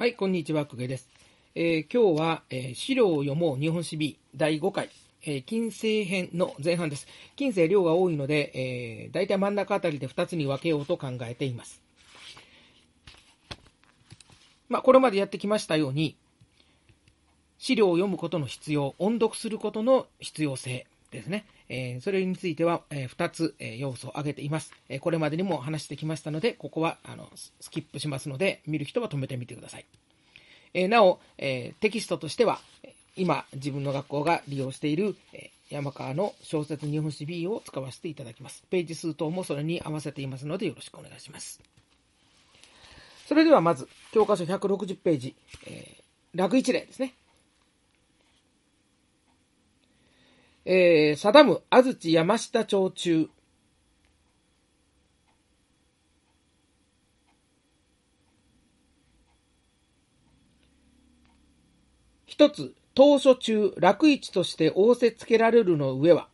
はい、こんにちは、久下です。えー今日は、えー資料を読もう日本史 B 第5回、えー近世編の前半です。近世量が多いので、えー、大体真ん中あたりで2つに分けようと考えています。まあ、これまでやってきましたように、資料を読むことの必要、音読することの必要性ですね。えーそれについては、え2つ、えー要素を挙げています、えこれまでにも話してきましたので、ここはあのスキップしますので、見る人は止めてみてください。えなお、えテキストとしては、今、自分の学校が利用している、え山川の小説日本史 B を使わせていただきます。ページ数等もそれに合わせていますので、よろしくお願いします。それではまず、教科書160ページ、えー楽一例ですね。えー、定む安土山下町中。一つ、当初中、楽市として仰せつけられるの上は、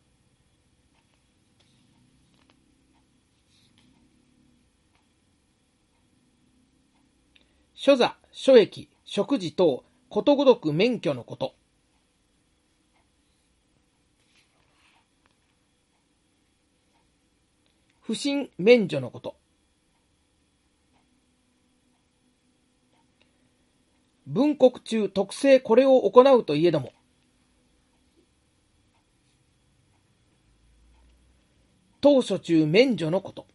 所座、所益、食事等、ことごとく免許のこと。不審免除のこと。文国中特性これを行うといえども、当初中免除のこと。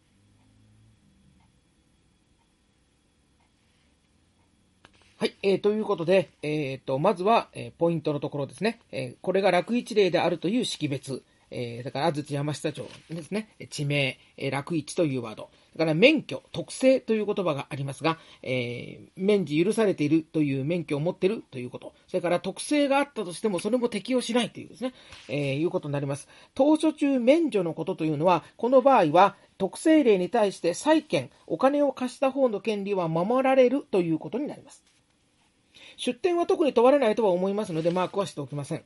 はい、えーということで、えーと、まずは、えーポイントのところですね。えーこれが楽一例であるという識別。えーだから、安土山下町ですね。地名、えー楽一というワード。だから、免許、特性という言葉がありますが、えー免事許されているという免許を持っているということ。それから、特性があったとしても、それも適用しないというですね、えーいうことになります。当初中免除のことというのは、この場合は、特性例に対して債権、お金を貸した方の権利は守られるということになります。出典は特に問われないとは思いますので、マークはしておきません。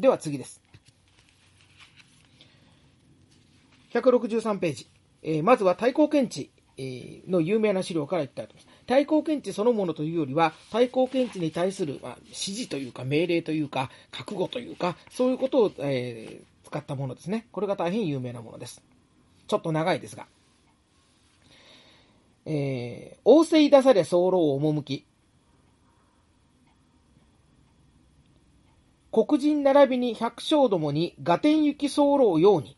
では次です。163ページ。えーまずは対抗検知、えーの有名な資料からいきたいと思います。対抗検知そのものというよりは、対抗検知に対する、まあ、指示というか、命令というか、覚悟というか、そういうことを、えー使ったものですね。これが大変有名なものです。ちょっと長いですが。えー、仰せい出され候赴き。黒人並びに百姓どもに合点行き候ように。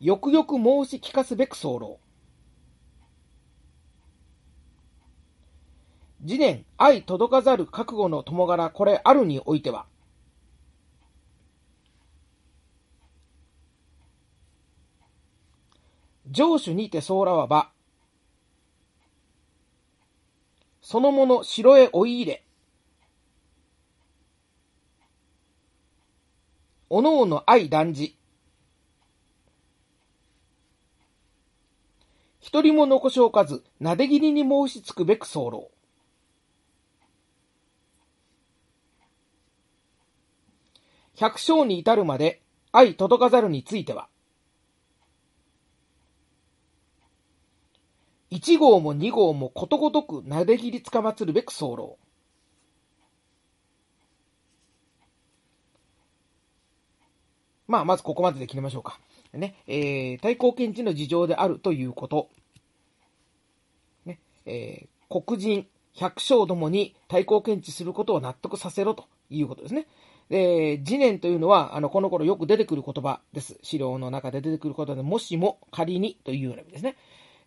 よくよく申し聞かすべく候。次年愛届かざる覚悟の友柄これあるにおいては。上手にて候らわば、そのもの城へ追い入れ、おのおの愛断じ、一人も残しおかず、なでぎりに申しつくべく候。百姓に至るまで愛届かざるについては、1号も2号もことごとくなでぎりつかまつるべく候。まあ、まずここまでで切りましょうか。ね、えー、対抗検知の事情であるということ。ね、えー、黒人、百姓どもに対抗検知することを納得させろということですね。で、次年というのは、あの、この頃よく出てくる言葉です。資料の中で出てくる言葉で、もしも仮にというような意味ですね。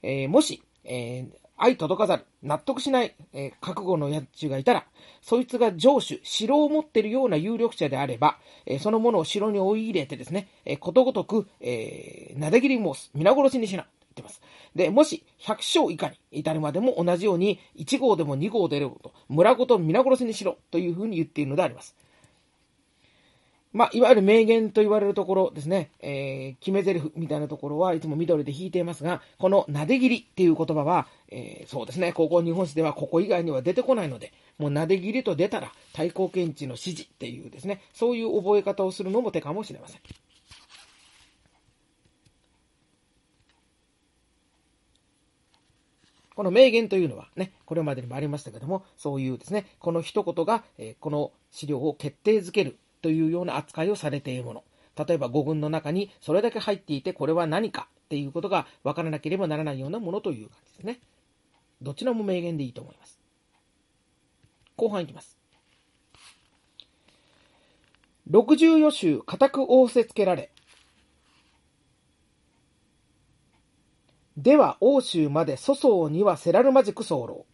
えーもし、えー愛届かざる、納得しない、えー覚悟のやつがいたら、そいつが上手、城を持っているような有力者であれば、えーそのものを城に追い入れてですね、えーことごとく、えー、なで切り申す、皆殺しにしな、と言ってます。で、もし、百姓以下に至るまでも同じように、1号でも2号であろうと、村ごと皆殺しにしろ、というふうに言っているのであります。まあ、いわゆる名言と言われるところですね、えー、決め台詞みたいなところはいつも緑で引いていますが、このなで切りっていう言葉は、えー、そうですね、高校日本史ではここ以外には出てこないので、もうなで切りと出たら対抗検知の指示っていうですね、そういう覚え方をするのも手かもしれません。この名言というのはね、これまでにもありましたけども、そういうですね、この一言が、えー、この資料を決定づけるというような扱いをされているもの。例えば語群の中にそれだけ入っていて、これは何かっていうことが分からなければならないようなものという感じですね。どちらも名言でいいと思います。後半いきます。六十余州固く仰せつけられ、では欧州まで粗相にはせらるまじく候。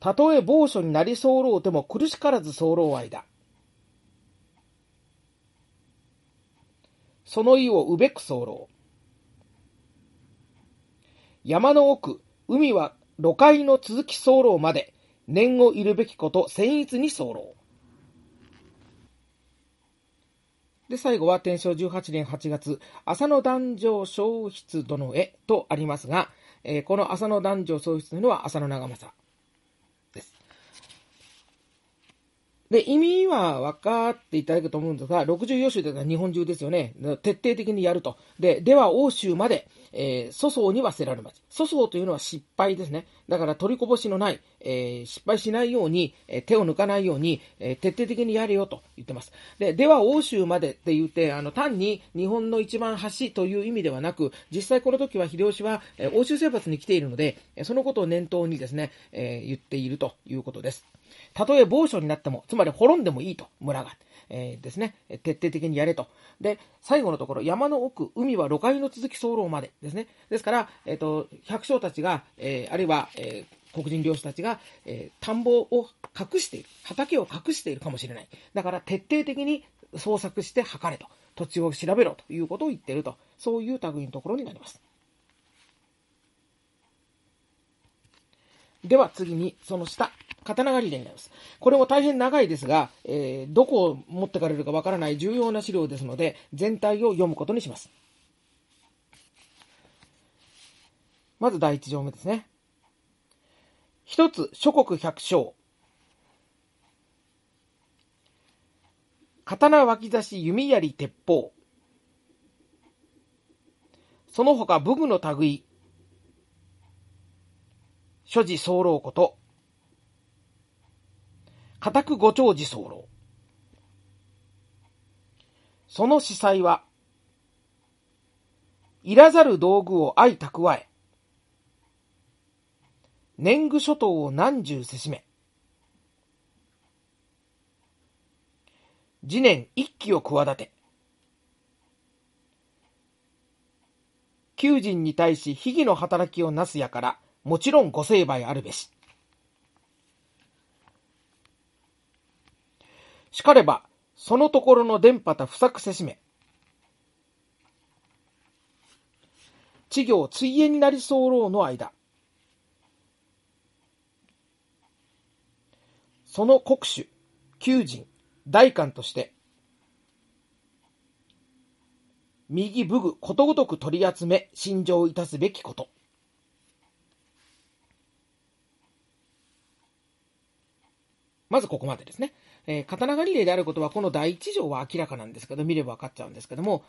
たとえ某所になり候ても苦しからず候愛だ。その意をうべく候。山の奥、海は路海の続き候まで、念をいるべきこと、僭越に候。で、最後は天正18年8月、浅野男女消失殿へとありますが、えー、この浅野男女消失というのは浅野長政です。で、意味は分かっていただくと思うんですが、64州というのは日本中ですよね。徹底的にやると。で、では欧州まで、えー、粗相にはせられます。粗相というのは失敗ですね。だから取りこぼしのない、えー、失敗しないように、えー、手を抜かないように、え徹底的にやれよと言ってます。で、では欧州までって言って、あの、単に日本の一番端という意味ではなく、実際この時は秀吉は、え欧州征伐に来ているので、そのことを念頭にですね、え言っているということです。たとえ某所になっても、つまりまで滅んでもいいと、村が。えー、ですね、徹底的にやれと。で、最後のところ、山の奥、海は路海の続き候までですね。ですから、えっ、ー、と、百姓たちが、えー、あるいは、え、黒人漁師たちが、え、田んぼを隠している。畑を隠しているかもしれない。だから、徹底的に捜索して測れと。土地を調べろということを言っていると。そういう類のところになります。では次に、その下、刀狩りでになります。これも大変長いですが、えー、どこを持ってかれるかわからない重要な資料ですので、全体を読むことにします。まず第一条目ですね。一つ、諸国百姓。刀脇差し弓槍鉄砲。その他武具の類。所持候こと、固くご長寿候。その司祭は、いらざる道具を相蓄え、年貢諸島を何十せしめ、次年一揆を企て、求人に対し秘技の働きをなすやから、もちろんご成敗あるべし。しかれば、そのところの電波た不作せしめ。稚業追遠になり候の間。その国主、求人、大官として、右武具ことごとく取り集め、心情いたすべきこと。まずここまでですね。えー、刀狩り例であることは、この第一条は明らかなんですけど、見れば分かっちゃうんですけども、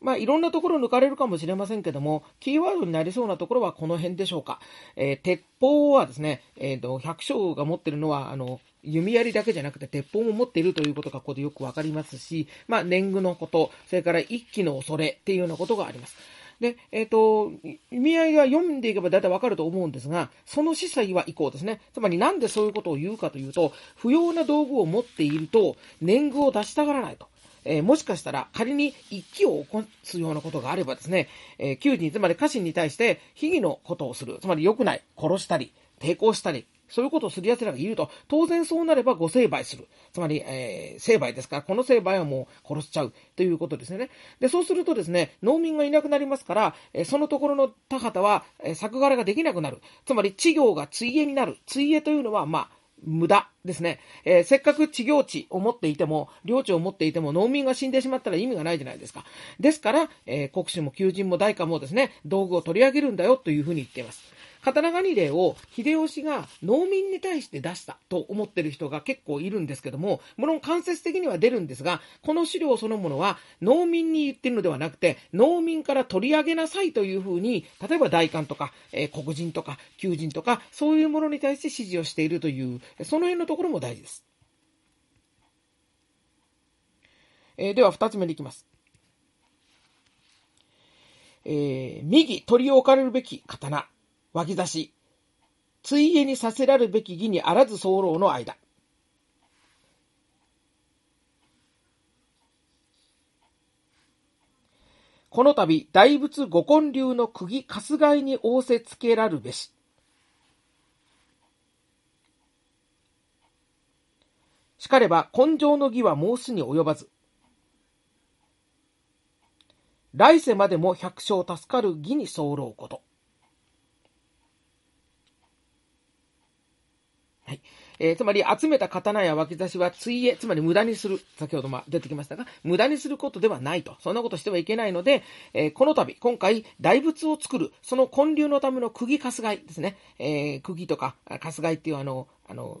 まあ、いろんなところ抜かれるかもしれませんけども、キーワードになりそうなところはこの辺でしょうか。えー、鉄砲はですね、え、ー、と、百姓が持ってるのは、あの、弓槍だけじゃなくて鉄砲も持っているということがここでよくわかりますし、まあ、年貢のこと、それから一気の恐れっていうようなことがあります。で、えっ、ー、と、意味合いが読んでいけば大体わかると思うんですが、その司祭は以降ですね。つまりなんでそういうことを言うかというと、不要な道具を持っていると、年貢を出したがらないと。えー、もしかしたら仮に一気を起こすようなことがあればですね、えー、求人、つまり家臣に対して秘義のことをする。つまり良くない。殺したり、抵抗したり、そういうことをする奴らがいると、当然そうなればご成敗する。つまり、えー、成敗ですから、この成敗はもう殺しちゃうということですね。で、そうするとですね、農民がいなくなりますから、えー、そのところの田畑は、えー、作柄ができなくなる。つまり、稚業が追えになる。追えというのは、まあ、無駄ですね。えー、せっかく地業地を持っていても、領地を持っていても、農民が死んでしまったら意味がないじゃないですか。ですから、えー、国主も求人も代価もですね、道具を取り上げるんだよというふうに言っています。刀狩り令を秀吉が農民に対して出したと思ってる人が結構いるんですけども、もろん間接的には出るんですが、この資料そのものは農民に言ってるのではなくて、農民から取り上げなさいというふうに、例えば大官とか、えー、黒人とか、求人とか、そういうものに対して指示をしているという、その辺のところも大事です。えー、では、二つ目に行きます。えー、右取り置かれるべき刀。脇差し、ついえにさせらるべき義にあらず候の間。この度、大仏五根流の釘春日井に仰せつけらるべし。しかれば、根性の義は申すに及ばず。来世までも百姓助かる義に候こと。はい。えー、つまり集めた刀や脇差しはついえ、つまり無駄にする。先ほどま出てきましたが、無駄にすることではないと。そんなことしてはいけないので、えー、この度、今回、大仏を作る、その建立のための釘かすがいですね。えー、釘とか、かすがいっていうあの、あの、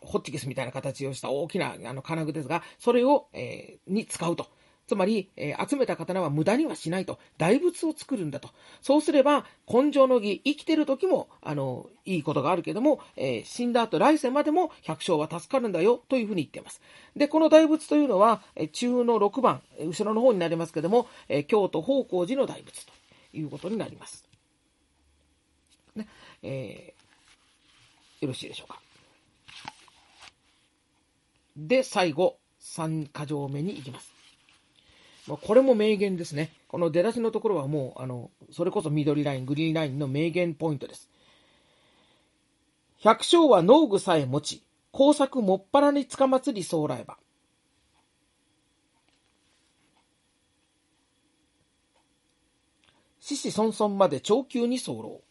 ホッチキスみたいな形をした大きなあの金具ですが、それを、えー、に使うと。つまり、えー、集めた刀は無駄にはしないと。大仏を作るんだと。そうすれば、根性の儀、生きてる時も、あの、いいことがあるけども、えー、死んだ後、来世までも百姓は助かるんだよ、というふうに言っています。で、この大仏というのは、え中の6番、後ろの方になりますけども、え京都宝光寺の大仏ということになります。ね、えよろしいでしょうか。で、最後、3箇条目に行きます。まあ、これも名言ですね。この出だしのところはもう、あの、それこそ緑ライン、グリーンラインの名言ポイントです。百姓は農具さえ持ち、工作もっぱらにつかまつりそうらえば。子々孫々まで長久に候。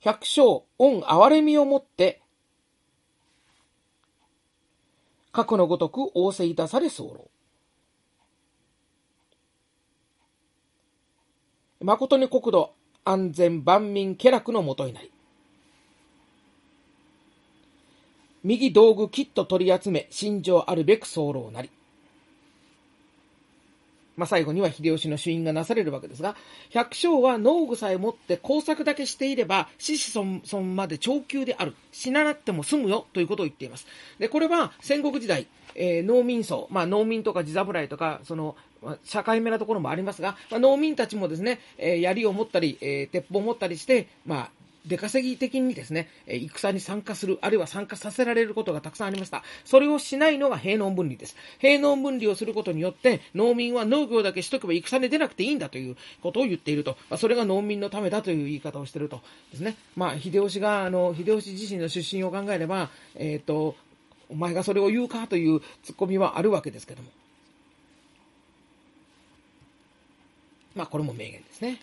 百姓、恩憐れみをもって過去のごとく仰せいたされ候。誠に国土、安全万民家楽のもとになり。右道具きっと取り集め、心情あるべく候なり。まあ、最後には秀吉の主因がなされるわけですが、百姓は農具さえ持って工作だけしていれば、子々孫まで長久である。死ななくても済むよということを言っています。で、これは戦国時代、えー、農民層、まあ、農民とか地侍とか、その、社会目なところもありますが、まあ、農民たちもですね、えー、槍を持ったり、えー、鉄砲を持ったりして、まあ、出稼ぎ的にですね、戦に参加する、あるいは参加させられることがたくさんありました。それをしないのが平農分離です。平農分離をすることによって、農民は農業だけしとけば戦に出なくていいんだということを言っていると。まあ、それが農民のためだという言い方をしていると。ですね。まあ、秀吉が、あの、秀吉自身の出身を考えれば、えっ、ー、と、お前がそれを言うかというツッコミはあるわけですけども。まあ、これも名言ですね。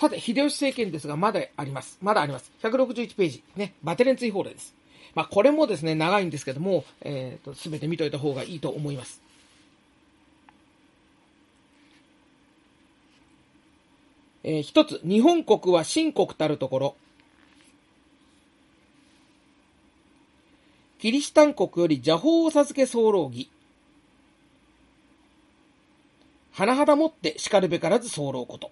さて、秀吉政権ですが、まだあります。まだあります。161ページ。ね、バテレン追放令です。まあ、これもですね、長いんですけども、えっ、ー、と、すべて見といた方がいいと思います。えー、一つ、日本国は新国たるところ。キリシタン国より邪法を授け候義。甚だもって叱るべからず候こと。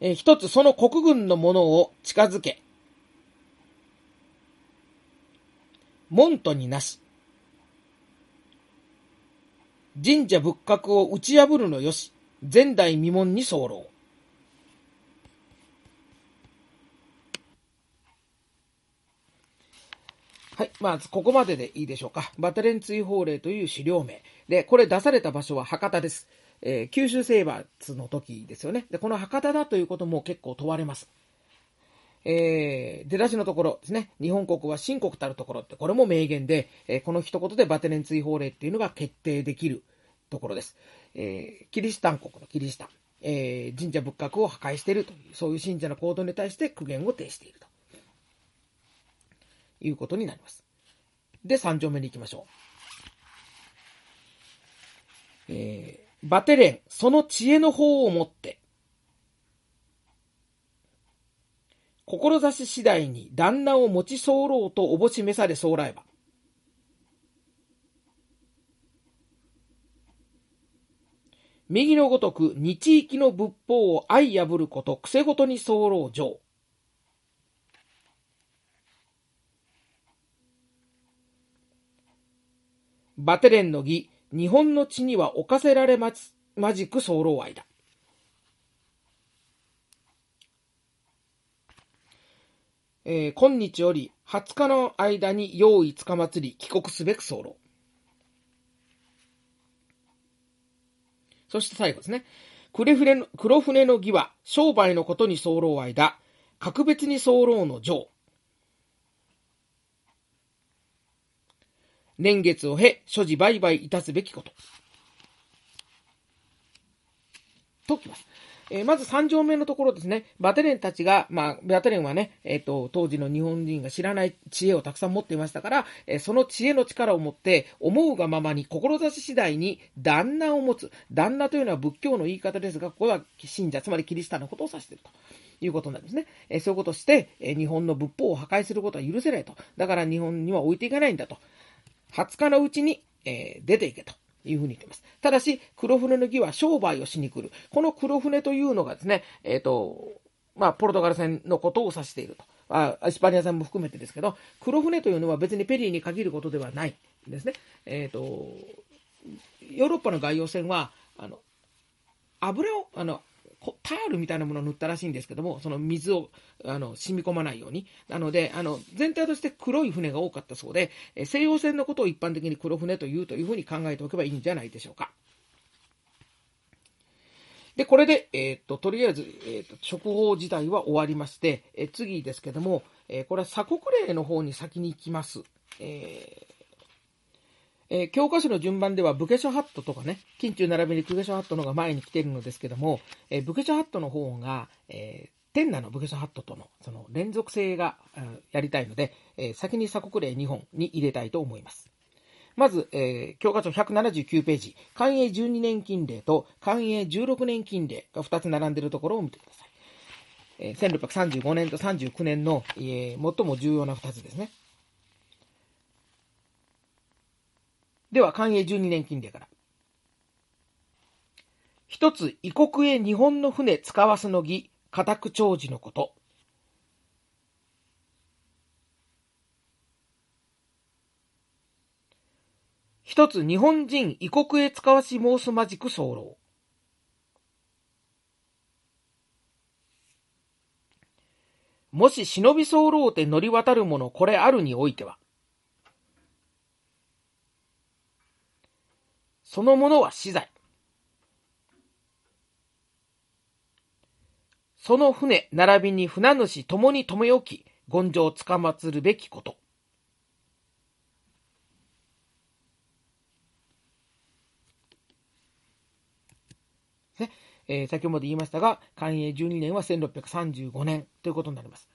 えー、一つその国軍のものを近づけ、門徒になし、神社仏閣を打ち破るのよし、前代未聞に候。はい。まず、ここまででいいでしょうか。バテレン追放令という資料名。で、これ出された場所は博多です。えー、九州征伐の時ですよね。で、この博多だということも結構問われます。えー、出だしのところですね、日本国は新国たるところって、これも名言で、えー、この一言でバテレン追放令っていうのが決定できるところです。えー、キリシタン国のキリシタン、え、神社仏閣を破壊しているという、そういう信者の行動に対して苦言を呈しているということになります。で、3条目に行きましょう。え、バテレン、その知恵の方をもって、志次第に旦那を持ち候とおぼしめされ候えば。右のごとく日域の仏法を相破ること、癖ごとに候上。バテレンの儀、日本の地には侵せられまじまじく候愛だ。えー、今日より20日の間に用意つかまつり帰国すべく候。そして最後ですね。黒船の黒船の儀は商売のことに候間、格別に候の上。年月を経、所持売買いたすべきこと。ときます。えー、まず3条目のところですね、バテレンたちが、まあ、バテレンはね、えっ、ー、と、当時の日本人が知らない知恵をたくさん持っていましたから、えー、その知恵の力を持って、思うがままに、志次第に旦那を持つ。旦那というのは仏教の言い方ですが、ここは信者、つまりキリシタンのことを指していると。いうことなんですね。えそういうことをして、え日本の仏法を破壊することは許せないと。だから日本には置いていかないんだと。20日のうちに、え出ていけと。いうふうに言っています。ただし、黒船の儀は商売をしに来る。この黒船というのがですね、えっ、ー、と、まあ、ポルトガル船のことを指していると。あイスパニア船も含めてですけど、黒船というのは別にペリーに限ることではないんですね。えっ、ー、と、ヨーロッパの外洋船は、あの、油を、あの、タールみたいなものを塗ったらしいんですけども、その水をあの染み込まないように。なので、あの全体として黒い船が多かったそうで、え西洋船のことを一般的に黒船というというふうに考えておけばいいんじゃないでしょうか。で、これで、えー、っと、とりあえず、えー、っと、直報自体は終わりまして、え次ですけども、えこれは鎖国令の方に先に行きます。ええー、教科書の順番では、ブケショハットとかね、近中並びにクゲショハットのが前に来てるのですけども、えー、ブケショハットの方が、えー、天のブケショハットとのその連続性が、やりたいので、え、先に鎖国例2本に入れたいと思います。まず、えー、教科書179ページ、寛永12年金例と寛永16年金例が2つ並んでいるところを見てください。えー、1635年と39年の、えー、最も重要な2つですね。では、寛永12年金利から。一つ、異国へ日本の船使わすの儀、家宅長寿のこと。一つ、日本人異国へ使わし申すまじく候。もし忍び候て乗り渡るものこれあるにおいては、そのものは死罪。その船、並びに船主ともに止め置き、権上つかまつるべきこと。ねえー、先ほど言いましたが、寛永12年は1635年ということになります。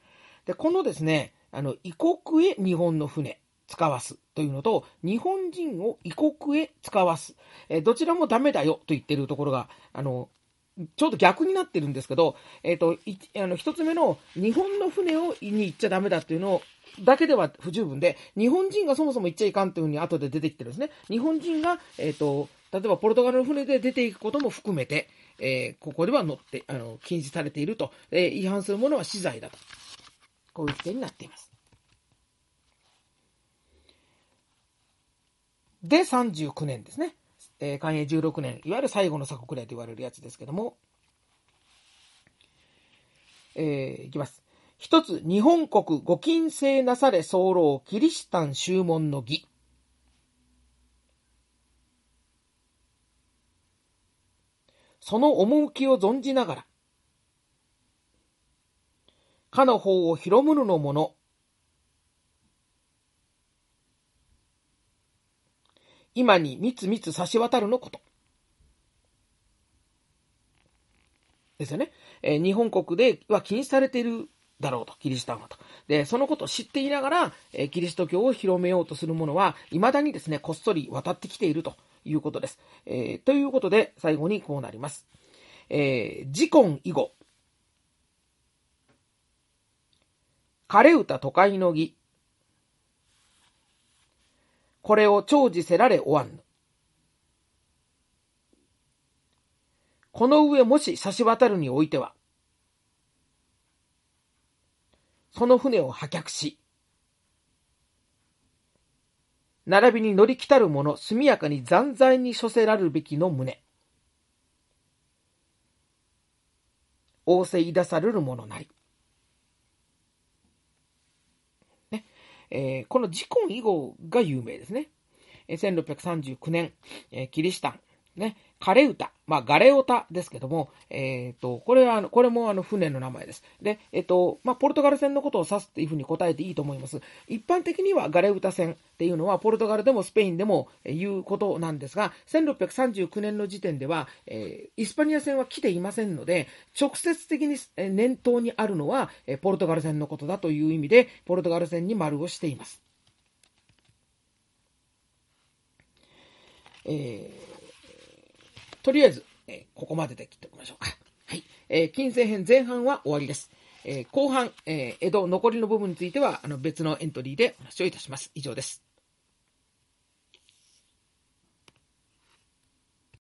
で、このですね、あの、異国へ日本の船。使わすというのと、日本人を異国へ使わす。えどちらもダメだよと言ってるところが、あの、ちょうど逆になってるんですけど、えっ、ー、と、あの、一つ目の日本の船をに行っちゃダメだっていうのを、だけでは不十分で、日本人がそもそも行っちゃいかんというふうに後で出てきてるんですね。日本人が、えっ、ー、と、例えばポルトガルの船で出ていくことも含めて、えー、ここでは乗って、あの、禁止されていると、え違反するものは死罪だと。こういう規定になっています。で、39年ですね。えー、寛永16年、いわゆる最後の鎖国令と言われるやつですけども、えー、いきます。一つ、日本国ご禁制なされ候キリシタン宗門の儀。その趣を存じながら、かの方を広むるのもの。今にみつみつ差し渡るのこと。ですよね。えー、日本国では禁止されているだろうと、キリシタンはと。で、そのことを知っていながら、えー、キリスト教を広めようとする者は、未だにですね、こっそり渡ってきているということです。えー、ということで、最後にこうなります。えー、自婚以後。枯れ歌都会の儀。これを長寿せられおわんぬ。この上もし差し渡るにおいては、その船を破却し、並びに乗り来たる者、速やかに残罪に処せられるべきの旨。仰せいだされるものなり。ね。えー、このジコン以後が有名ですね。1639年、えー、キリシタン、ね、カレ歌、まあ、ガレオタですけども、えっ、ー、と、これは、これもあの、船の名前です。で、えっ、ー、と、まあ、ポルトガル船のことを指すっていうふうに答えていいと思います。一般的にはガレ歌船っていうのは、ポルトガルでもスペインでも言うことなんですが、1639年の時点では、えー、イスパニア船は来ていませんので、直接的に念頭にあるのは、ポルトガル船のことだという意味で、ポルトガル船に丸をしています。えーとりあえず、え、ここまでで切っておきましょうか。はい。えー、金星編前半は終わりです。え、後半、え、江戸残りの部分については、あの別のエントリーでお話をいたします。以上です。